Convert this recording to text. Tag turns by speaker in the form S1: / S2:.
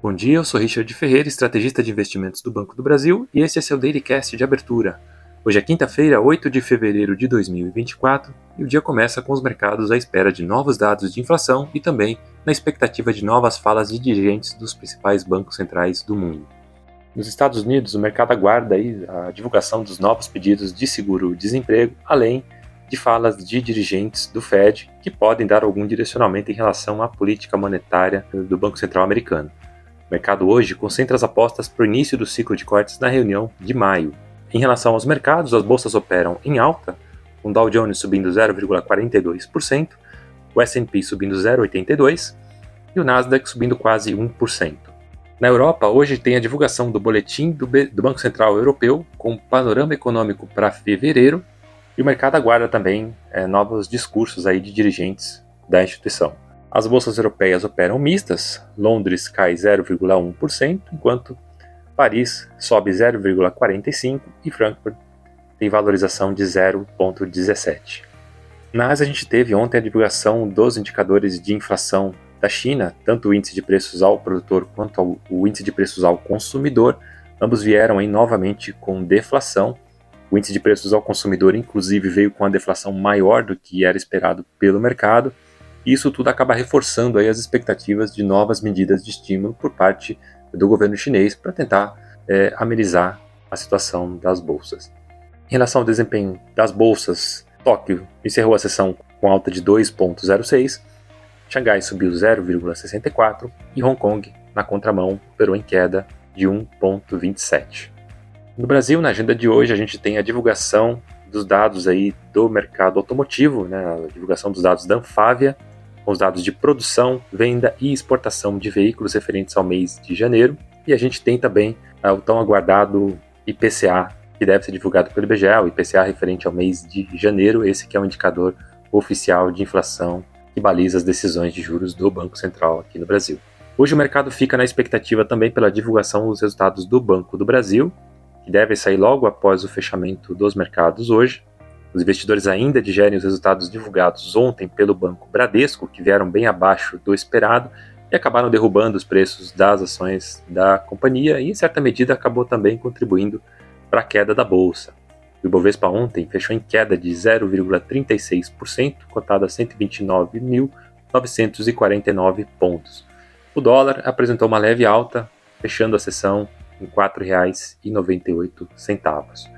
S1: Bom dia, eu sou Richard Ferreira, estrategista de investimentos do Banco do Brasil, e esse é seu Dailycast de abertura. Hoje é quinta-feira, 8 de fevereiro de 2024, e o dia começa com os mercados à espera de novos dados de inflação e também na expectativa de novas falas de dirigentes dos principais bancos centrais do mundo. Nos Estados Unidos, o mercado aguarda a divulgação dos novos pedidos de seguro-desemprego, além de falas de dirigentes do Fed que podem dar algum direcionamento em relação à política monetária do Banco Central americano. O mercado hoje concentra as apostas para o início do ciclo de cortes na reunião de maio. Em relação aos mercados, as bolsas operam em alta, com Dow Jones subindo 0,42%, o S&P subindo 0,82% e o Nasdaq subindo quase 1%. Na Europa, hoje tem a divulgação do boletim do, do Banco Central Europeu com o panorama econômico para fevereiro e o mercado aguarda também é, novos discursos aí de dirigentes da instituição. As bolsas europeias operam mistas, Londres cai 0,1%, enquanto Paris sobe 0,45% e Frankfurt tem valorização de 0,17%. Na Ásia, a gente teve ontem a divulgação dos indicadores de inflação da China, tanto o índice de preços ao produtor quanto o índice de preços ao consumidor, ambos vieram aí novamente com deflação. O índice de preços ao consumidor, inclusive, veio com a deflação maior do que era esperado pelo mercado isso tudo acaba reforçando aí as expectativas de novas medidas de estímulo por parte do governo chinês para tentar é, amenizar a situação das bolsas. Em relação ao desempenho das bolsas, Tóquio encerrou a sessão com alta de 2,06, Xangai subiu 0,64 e Hong Kong, na contramão, operou em queda de 1,27. No Brasil, na agenda de hoje, a gente tem a divulgação dos dados aí do mercado automotivo, né, a divulgação dos dados da Anfávia com os dados de produção, venda e exportação de veículos referentes ao mês de janeiro. E a gente tem também uh, o tão aguardado IPCA, que deve ser divulgado pelo IBGE, o IPCA referente ao mês de janeiro, esse que é o indicador oficial de inflação que baliza as decisões de juros do Banco Central aqui no Brasil. Hoje o mercado fica na expectativa também pela divulgação dos resultados do Banco do Brasil, que deve sair logo após o fechamento dos mercados hoje. Os investidores ainda digerem os resultados divulgados ontem pelo Banco Bradesco, que vieram bem abaixo do esperado e acabaram derrubando os preços das ações da companhia e, em certa medida, acabou também contribuindo para a queda da bolsa. O Ibovespa ontem fechou em queda de 0,36%, cotado a 129.949 pontos. O dólar apresentou uma leve alta, fechando a sessão em R$ 4,98.